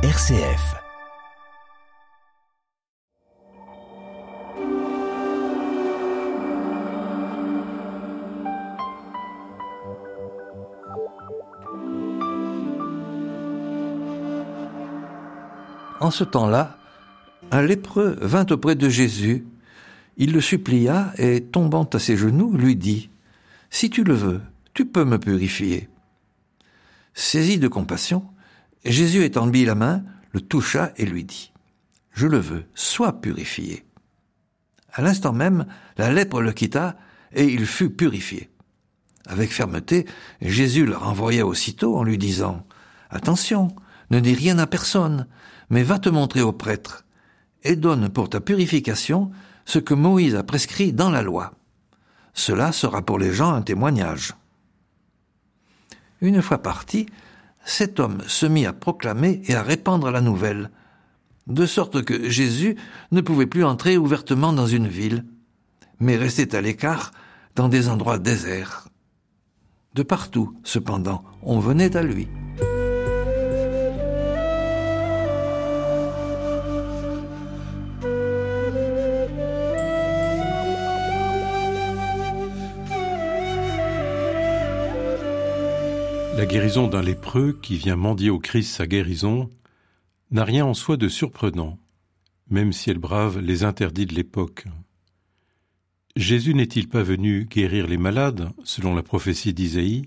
RCF. En ce temps-là, un lépreux vint auprès de Jésus. Il le supplia et, tombant à ses genoux, lui dit Si tu le veux, tu peux me purifier. Saisi de compassion, Jésus étendit la main, le toucha et lui dit Je le veux, sois purifié. À l'instant même, la lèpre le quitta et il fut purifié. Avec fermeté, Jésus le renvoya aussitôt en lui disant Attention, ne dis rien à personne, mais va te montrer au prêtre et donne pour ta purification ce que Moïse a prescrit dans la loi. Cela sera pour les gens un témoignage. Une fois parti, cet homme se mit à proclamer et à répandre la nouvelle, de sorte que Jésus ne pouvait plus entrer ouvertement dans une ville, mais restait à l'écart dans des endroits déserts. De partout, cependant, on venait à lui. Guérison d'un lépreux qui vient mendier au Christ sa guérison n'a rien en soi de surprenant, même si elle brave les interdits de l'époque. Jésus n'est-il pas venu guérir les malades, selon la prophétie d'Isaïe?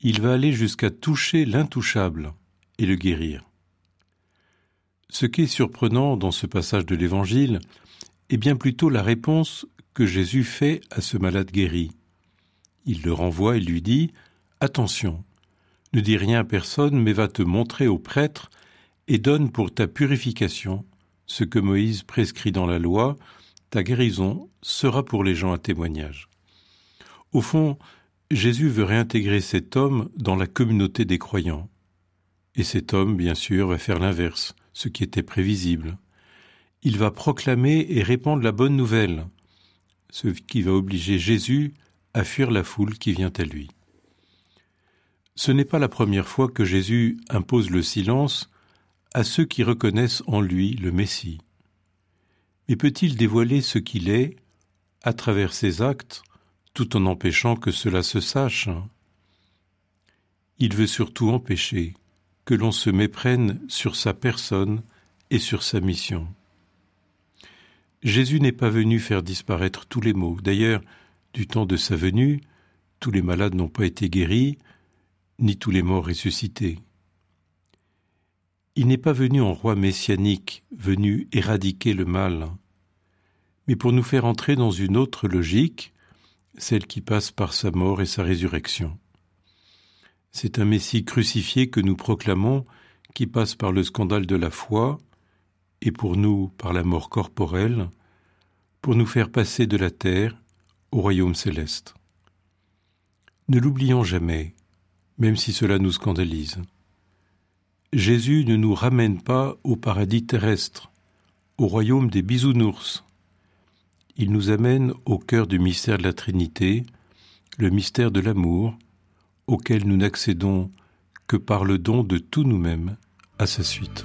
Il va aller jusqu'à toucher l'intouchable et le guérir. Ce qui est surprenant dans ce passage de l'Évangile est bien plutôt la réponse que Jésus fait à ce malade guéri. Il le renvoie et lui dit Attention, ne dis rien à personne, mais va te montrer au prêtre et donne pour ta purification ce que Moïse prescrit dans la loi, ta guérison sera pour les gens un témoignage. Au fond, Jésus veut réintégrer cet homme dans la communauté des croyants. Et cet homme, bien sûr, va faire l'inverse, ce qui était prévisible. Il va proclamer et répandre la bonne nouvelle, ce qui va obliger Jésus à fuir la foule qui vient à lui. Ce n'est pas la première fois que Jésus impose le silence à ceux qui reconnaissent en lui le Messie. Mais peut-il dévoiler ce qu'il est à travers ses actes, tout en empêchant que cela se sache? Il veut surtout empêcher que l'on se méprenne sur sa personne et sur sa mission. Jésus n'est pas venu faire disparaître tous les maux. D'ailleurs, du temps de sa venue, tous les malades n'ont pas été guéris, ni tous les morts ressuscités. Il n'est pas venu en roi messianique, venu éradiquer le mal, mais pour nous faire entrer dans une autre logique, celle qui passe par sa mort et sa résurrection. C'est un Messie crucifié que nous proclamons, qui passe par le scandale de la foi, et pour nous par la mort corporelle, pour nous faire passer de la terre au royaume céleste. Ne l'oublions jamais, même si cela nous scandalise. Jésus ne nous ramène pas au paradis terrestre, au royaume des bisounours. Il nous amène au cœur du mystère de la Trinité, le mystère de l'amour, auquel nous n'accédons que par le don de tout nous-mêmes à sa suite.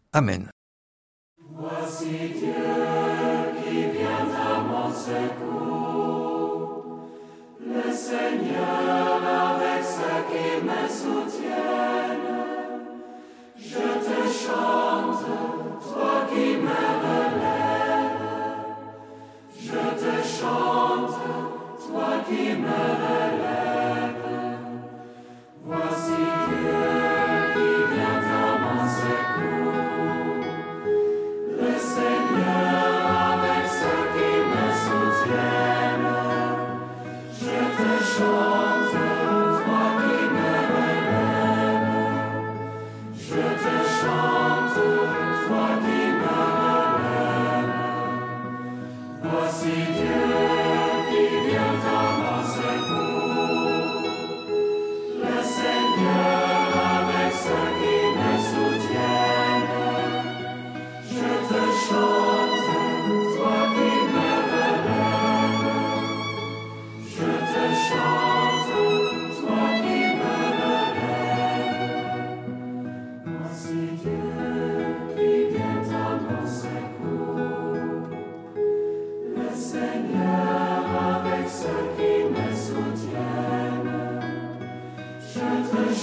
Amen.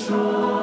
shore.